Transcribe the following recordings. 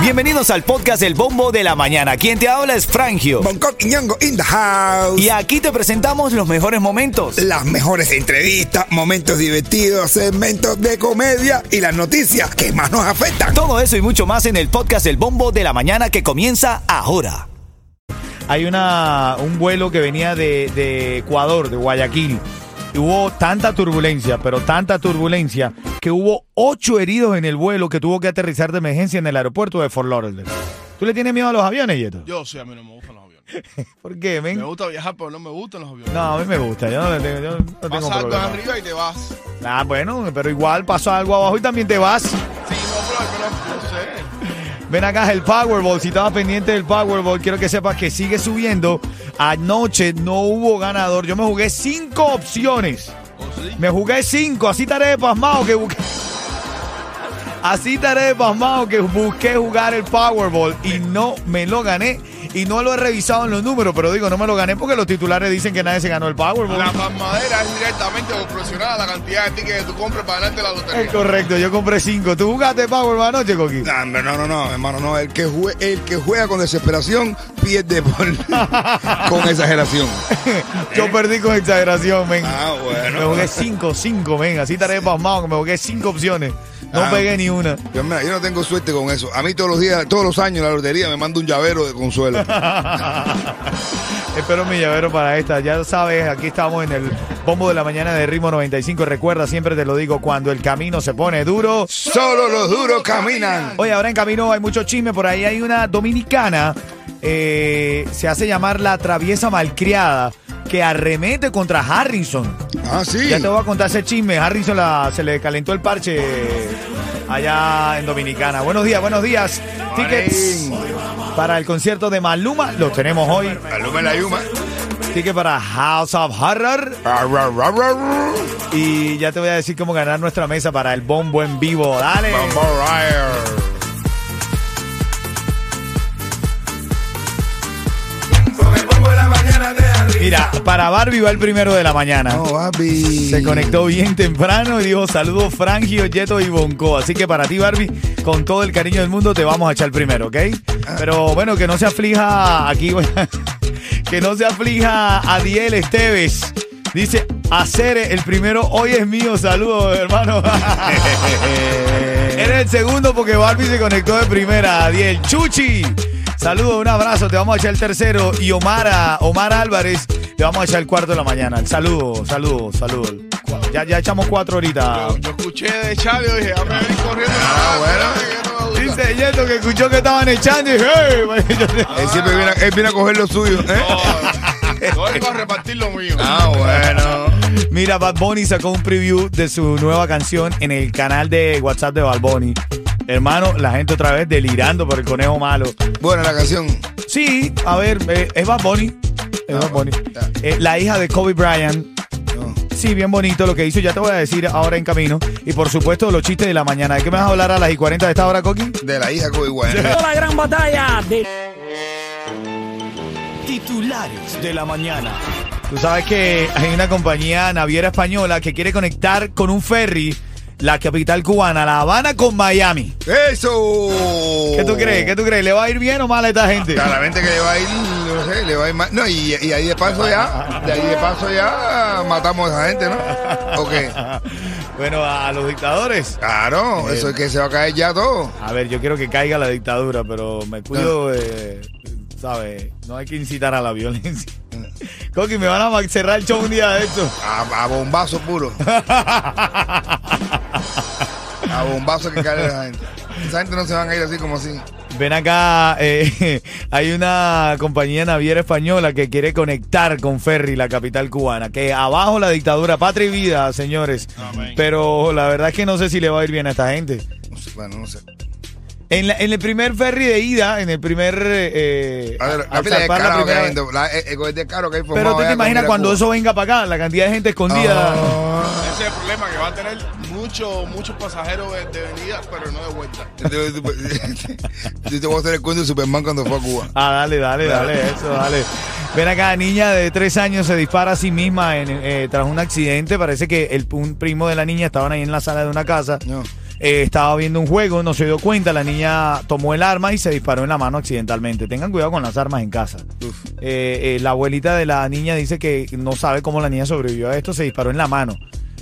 Bienvenidos al podcast El Bombo de la Mañana. Quien te habla es Frangio. Bangkok y Ñongo in the house. Y aquí te presentamos los mejores momentos. Las mejores entrevistas, momentos divertidos, segmentos de comedia y las noticias que más nos afectan. Todo eso y mucho más en el podcast El Bombo de la Mañana que comienza ahora. Hay una, un vuelo que venía de, de Ecuador, de Guayaquil. Y hubo tanta turbulencia, pero tanta turbulencia, que hubo ocho heridos en el vuelo que tuvo que aterrizar de emergencia en el aeropuerto de Fort Lauderdale. ¿Tú le tienes miedo a los aviones, Yeto? Yo sí, a mí no me gustan los aviones. ¿Por qué, men? Me gusta viajar, pero no me gustan los aviones. No, a mí me gusta. Yo no, le tengo, yo no tengo Pasa algo problema. arriba y te vas. Sí, Ah, bueno, pero igual pasó algo abajo y también te vas. no, pero, pero no sé. Ven acá el Powerball. Si estabas pendiente del Powerball, quiero que sepas que sigue subiendo. Anoche no hubo ganador. Yo me jugué cinco opciones. Me jugué cinco. Así estaré de pasmado que busqué. Así estaré de pasmado que busqué jugar el Powerball y no me lo gané. Y no lo he revisado en los números, pero digo, no me lo gané porque los titulares dicen que nadie se ganó el Powerball. La palmadera es directamente proporcional a la cantidad de tickets que tú compres para ganarte la Es lotería. correcto, yo compré cinco. ¿Tú jugaste Powerball anoche, Coqui? No, no, no, no, hermano, no. El que, jue- el que juega con desesperación pierde por, con exageración. Yo perdí con exageración, men. Ah, bueno. Me jugué cinco, cinco, men. Así estaré pasmado que me jugué cinco opciones. No Ah. pegué ni una. Yo, mira, yo no tengo suerte con eso. A mí todos los días, todos los años la lotería me manda un llavero de consuelo. Espero mi llavero para esta. Ya sabes, aquí estamos en el bombo de la mañana de Ritmo 95. Recuerda, siempre te lo digo, cuando el camino se pone duro. Solo los duros caminan. Oye, ahora en camino hay mucho chisme. Por ahí hay una dominicana, eh, se hace llamar la traviesa malcriada, que arremete contra Harrison. Ah, sí. Ya te voy a contar ese chisme. Harrison la- se le calentó el parche allá en Dominicana. Buenos días, buenos días. Tickets para el concierto de Maluma los tenemos hoy. Aluma la yuma. Ticket para House of Horror. Y ya te voy a decir cómo ganar nuestra mesa para el bombo en vivo. Dale. Vamos a para Barbie va el primero de la mañana. No, papi. Se conectó bien temprano y dijo saludos Frangio, Yeto y Bonco. Así que para ti, Barbie, con todo el cariño del mundo, te vamos a echar primero, ¿ok? Pero bueno, que no se aflija aquí, que no se aflija Adiel Esteves. Dice, hacer el primero hoy es mío. Saludos, hermano. Eres el segundo porque Barbie se conectó de primera. Adiel Chuchi. Saludos, un abrazo. Te vamos a echar el tercero. Y Omar, Omar Álvarez, te vamos a echar el cuarto de la mañana. Saludos, saludos, saludos. Ya, ya echamos cuatro ahorita. Yo, yo escuché de Charlie y dije, a ver, corriendo. Ah, bueno. Que no. Dice Yeto que escuchó que estaban echando y hey, Él siempre viene, él viene a coger lo suyo. ¿eh? No, a repartir lo mío. Ah, bueno. Mira, Bad Bunny sacó un preview de su nueva canción en el canal de WhatsApp de Bad Bunny. Hermano, la gente otra vez delirando por el conejo malo. Buena la canción. Sí, a ver, eh, es Bad Bunny. Es Bad Bunny. Eh, la hija de Kobe Bryant. No. Sí, bien bonito lo que hizo. Ya te voy a decir ahora en camino. Y por supuesto, los chistes de la mañana. ¿De qué me vas a hablar a las y 40 de esta hora, Coqui? De la hija Kobe Bryant. la gran batalla de Titulares de la mañana. Tú sabes que hay una compañía naviera española que quiere conectar con un ferry la capital cubana, La Habana, con Miami. ¡Eso! ¿Qué tú crees? ¿Qué tú crees? ¿Le va a ir bien o mal a esta gente? Claramente que le va a ir, no sé, le va a ir mal. No, y, y ahí de paso ya, de ahí de paso ya matamos a esa gente, ¿no? ¿O qué? Bueno, a los dictadores. Claro, eso es que se va a caer ya todo. A ver, yo quiero que caiga la dictadura, pero me cuido de, ¿sabes? No hay que incitar a la violencia. Coqui, me van a cerrar el show un día de esto. A, a bombazo puro. A bombazo que cae la gente. Esa gente no se van a ir así como así. Ven acá, eh, hay una compañía naviera española que quiere conectar con Ferry, la capital cubana. Que abajo la dictadura, patria y vida, señores. Amén. Pero la verdad es que no sé si le va a ir bien a esta gente. No sé, Bueno, no sé. En, la- en el primer ferry de ida, en el primer. eh, A ver, al la pila de zarpar la caro que primera hay, vez. en- la- el, el de caro que hay Pero tú te imaginas cuando eso venga para acá, la cantidad de gente escondida. Ah. Ese es el problema, que va a tener muchos muchos pasajeros de, de venida, pero no de vuelta. Yo te voy a hacer el cuento de Superman cuando fue a Cuba. Ah, dale, dale, dale, eso, dale. Ven acá, niña de tres años se dispara a sí misma en, eh, tras un accidente. Parece que el, un primo de la niña estaban ahí en la sala de una casa No. Eh, estaba viendo un juego, no se dio cuenta, la niña tomó el arma y se disparó en la mano accidentalmente. Tengan cuidado con las armas en casa. Eh, eh, la abuelita de la niña dice que no sabe cómo la niña sobrevivió a esto, se disparó en la mano.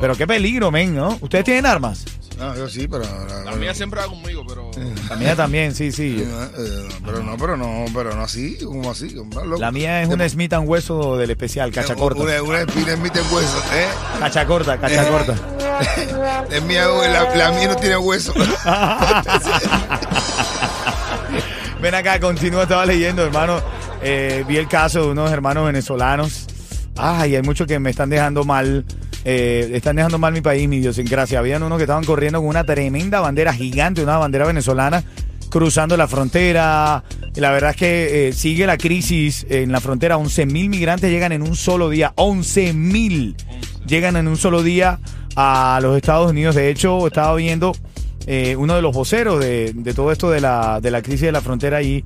Pero qué peligro, men, ¿no? ¿Ustedes tienen armas? No, yo sí, pero. La, La mía siempre va conmigo, pero. La mía también, sí, sí. Eh, pero no, pero no, pero no así, como así, como loco. La mía es una Smith Wesson del especial, cacha corta. Una, una en mi hueso, ¿eh? Cacha corta, cacha corta. Es mía, la, la mía no tiene hueso. Ven acá, continúa, estaba leyendo, hermano. Eh, vi el caso de unos hermanos venezolanos. Ay, hay muchos que me están dejando mal. Eh, están dejando mal mi país, mi idiosincrasia. Habían unos que estaban corriendo con una tremenda bandera gigante, una bandera venezolana, cruzando la frontera. Y la verdad es que eh, sigue la crisis en la frontera. 11 mil migrantes llegan en un solo día. 11 mil llegan en un solo día a los Estados Unidos. De hecho, estaba viendo eh, uno de los voceros de, de todo esto de la, de la crisis de la frontera allí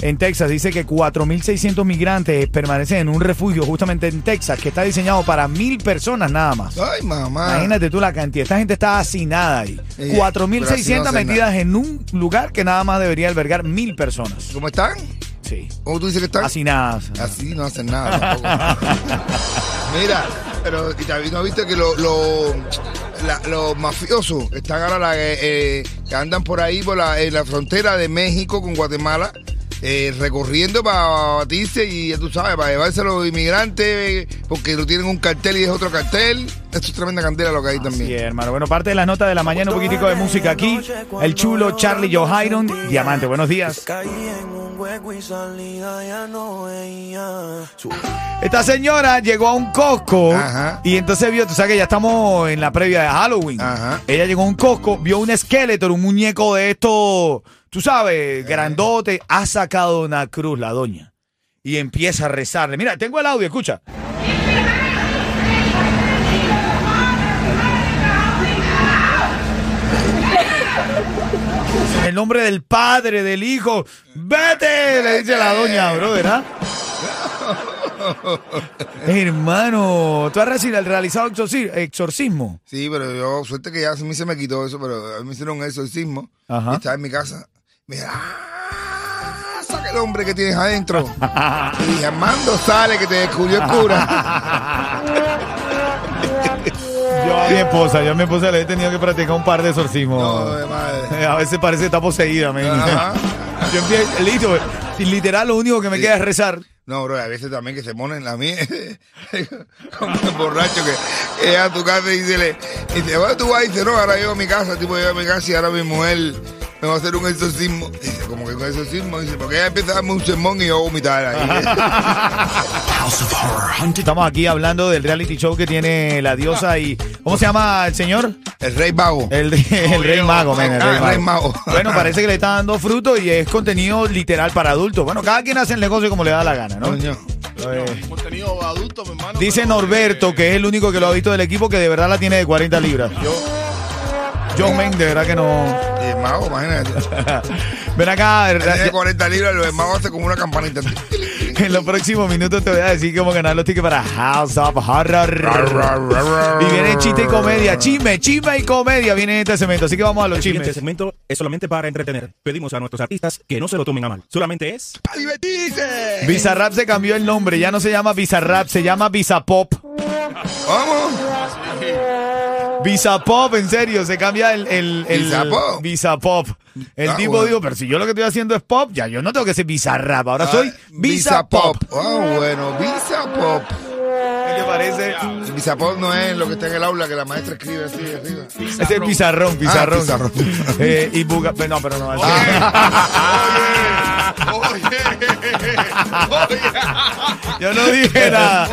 en Texas. Dice que 4.600 migrantes permanecen en un refugio justamente en Texas, que está diseñado para mil personas nada más. Ay, mamá. Imagínate tú la cantidad. Esta gente está hacinada ahí. Sí, 4.600 pero así no metidas en un lugar que nada más debería albergar mil personas. ¿Cómo están? Sí. ¿Cómo tú dices que están? Hacinadas. Así no hacen nada tampoco. Mira, pero y también no viste que lo- lo- la- los mafiosos están ahora la- eh, eh, que andan por ahí por la, en la frontera de México con Guatemala. eh, recorriendo para batirse y ya tú sabes, para llevarse a los inmigrantes eh, porque no tienen un cartel y es otro cartel. Esto es tremenda candela lo que hay también. Sí, hermano. Bueno, parte de las notas de la mañana, un poquitico de música aquí. El chulo Charlie Joe Diamante. Buenos días. Caí en un hueco y salida ya no veía. Su- Esta señora llegó a un Costco Ajá. y entonces vio, tú sabes que ya estamos en la previa de Halloween. Ajá. Ella llegó a un Costco, vio un esqueleto, un muñeco de esto, tú sabes, grandote, ha sacado una cruz la doña y empieza a rezarle. Mira, tengo el audio, escucha. En el nombre del Padre, del Hijo, vete, le dice la doña, bro, ¿verdad? Hermano, ¿tú has realizado exorci- exorcismo? Sí, pero yo, suerte que ya a mí se me quitó eso, pero a mí me hicieron un exorcismo. Ajá. Y estaba en mi casa. Mira, ¡ah! saca el hombre que tienes adentro. y dije, Armando, sale que te descubrió el cura. Yo a mi esposa, yo a mi esposa le he tenido que practicar un par de exorcismos. no, de madre. A veces parece que está poseída, men. Ajá. Yo empiezo, listo, literal lo único que me queda es rezar. No, bro, a veces también que se ponen la mía, como el borracho que llega a tu casa y dice, y dice, tú vas y dice, no, ahora llego a mi casa, tipo, llego a mi casa y ahora mi mujer me va a hacer un exorcismo. Y dice, como que un exorcismo, dice, porque ella empieza a darme un sermón y yo voy a vomitar ahí. Estamos aquí hablando del reality show que tiene la diosa y. ¿Cómo se llama el señor? el rey vago. El, el Rey Mago, men, el Ah, Rey el Rey Mago. Mago. Bueno, parece que le está dando fruto y es contenido literal para adultos. Bueno, cada quien hace el negocio como le da la gana, ¿no? Coño. Eh, Contenido adulto, mi hermano. Dice Norberto, que es el único que lo ha visto del equipo, que de verdad la tiene de 40 libras. Yo, yo, men, de verdad que no. Y el mago, imagínate. Ven acá, Tiene 40 libras, lo demás hace como una campanita. en los próximos minutos te voy a decir cómo ganar los tickets para House of Horror. Y viene chiste y comedia, chisme, chisme y comedia viene en este segmento. Así que vamos a los El chismes. segmento es solamente para entretener. Pedimos a nuestros artistas que no se lo tomen a mal. Solamente es ¡Para divertirse! Bizarrap se cambió el nombre, ya no se llama Bizarrap, se llama Bizapop. ¿Cómo? Bizapop, en serio, se cambia el. el, el Bizapop. Bizapop. El Ah, tipo bueno. dijo, pero si yo lo que estoy haciendo es pop, ya yo no tengo que ser Bizarrap, ahora soy Ah, Bizapop. Ah, bueno, Visa Pop. ¿Qué te parece? Visa Pop no es lo que está en el aula que la maestra escribe así arriba. Ese es el pizarrón, pizarrón. Ah, pizarrón. Eh, y buga, no, pero no. Oye, oye, Yo no dije nada.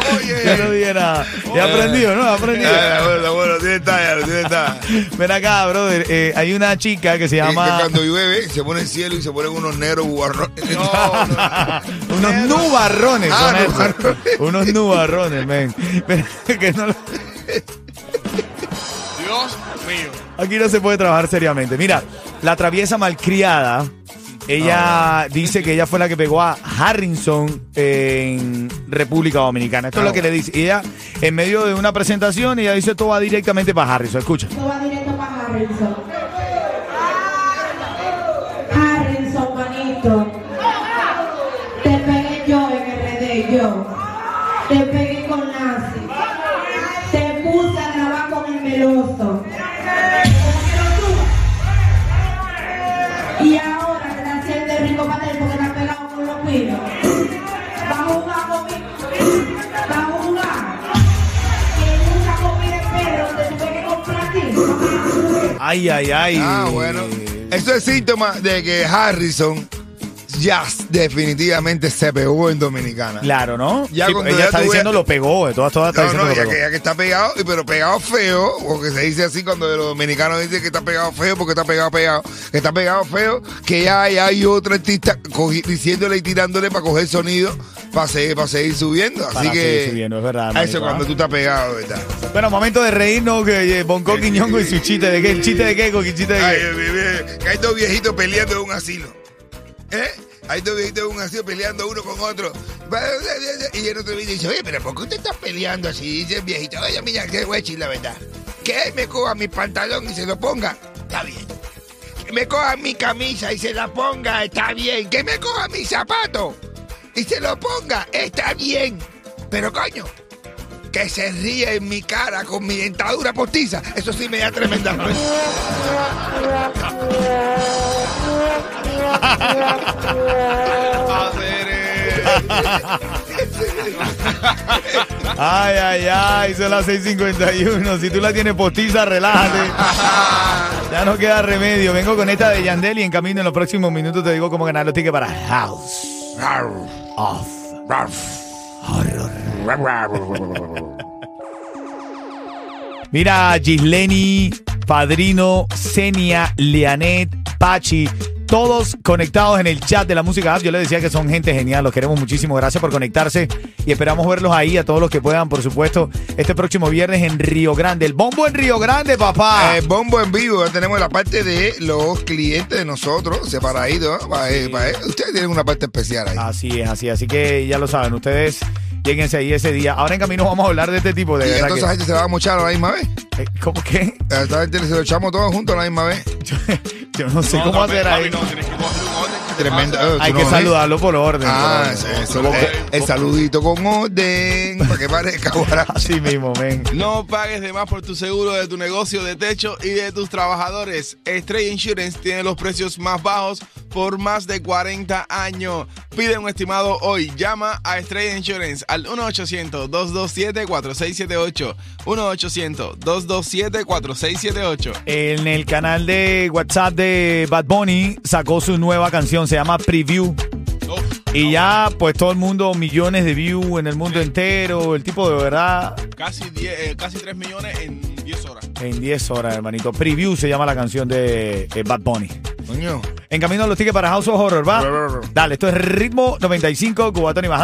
Yo no dije nada. He aprendido, ¿no? He aprendido. Ah, bueno, bueno, tiene talla, tiene talla. Ven acá, brother. eh, hay una chica que se Que- que llama. cuando llueve se pone el cielo y se ponen unos negros guarrones. Unos nubarrones. Ah, son esos. nubarrones. Unos nubarrones, men. Ven, que no lo- Dios mío. Aquí no se puede trabajar seriamente. Mira, la traviesa malcriada. Ella dice que ella fue la que pegó a Harrison en República Dominicana. Esto es lo que le dice. Y ella, en medio de una presentación, ella dice todo va directamente para Harrison. Escucha. Esto va directo para Harrison. Harrison, manito. Te pegué yo en RD, yo. Te pegué con Nancy. Ay, ay, ay. Ah, bueno. Eso es síntoma de que Harrison ya definitivamente se pegó en Dominicana. Claro, ¿no? Ya Sí, cuando ella ya está tú diciendo lo pegó, de todas, todas está No, diciendo no, lo ya pegó. que, ya que está pegado, y pero pegado feo, porque se dice así cuando los dominicanos dicen que está pegado feo, porque está pegado pegado, que está pegado feo, que ya hay, hay otro artista cogi- diciéndole y tirándole para coger sonido para seguir, para seguir subiendo. Así Para que seguir subiendo, es verdad, a manito, eso cuando ¿ah? tú estás pegado, ¿verdad? Bueno, momento de reírnos que eh, Bonco Quiñongo y su chiste de qué, el chiste de qué, Coqui, chiste de Ay, qué. bebé, que hay dos viejitos peleando en un asilo. ¿Eh? Hay dos viejitos un asilo peleando uno con otro. Y el otro viene y dice, oye, pero ¿por qué usted está peleando así? Dice el viejito, oye, mira, que voy la verdad. Que me coja mi pantalón y se lo ponga, está bien. Que me coja mi camisa y se la ponga, está bien. Que me coja mi zapato y se lo ponga, está bien. Pero coño, que se ríe en mi cara con mi dentadura postiza, eso sí me da tremenda. Ay, ay, ay, son las 6.51. Si tú la tienes postiza, relájate. Ya no queda remedio. Vengo con esta de Yandel y en camino en los próximos minutos te digo cómo ganar los tickets para House of Horror. Mira, Gisleni, Padrino, Senia, Leanet, Pachi, todos conectados en el chat de la música app. Yo les decía que son gente genial, los queremos muchísimo. Gracias por conectarse y esperamos verlos ahí, a todos los que puedan, por supuesto, este próximo viernes en Río Grande. El bombo en Río Grande, papá. Eh, bombo en vivo, ya tenemos la parte de los clientes de nosotros, separaditos. eh, pa- eh, Ustedes tienen una parte especial ahí. Así es, así, así que ya lo saben, ustedes lléguense ahí ese día. Ahora en camino vamos a hablar de este tipo de y verdad entonces esa gente se va a mochar a la misma vez. que- eh, ¿Cómo que? A esta gente se lo echamos todos juntos a la misma vez. Yo, yo no sé No, cómo papi, hacer ahí. No, que. ¿qué Tremendo. Hay que no saludarlo por orden. Ah, por eso, orden. eso, lo que- el saludito con orden, para que parezca guaracho. Así mismo, ven. No pagues de más por tu seguro de tu negocio de techo y de tus trabajadores. Stray Insurance tiene los precios más bajos por más de 40 años. Pide un estimado hoy. Llama a Stray Insurance al 1-800-227-4678. 1-800-227-4678. En el canal de WhatsApp de Bad Bunny sacó su nueva canción, se llama Preview. Y ya, pues todo el mundo, millones de views en el mundo entero. El tipo de verdad, casi, 10, eh, casi 3 millones en 10 horas. en 10 horas, hermanito. Preview se llama la canción de eh, Bad Bunny. Coño. En camino a los tickets para House of Horror, ¿va? Dale, esto es Ritmo 95, Cubatón y Bajada.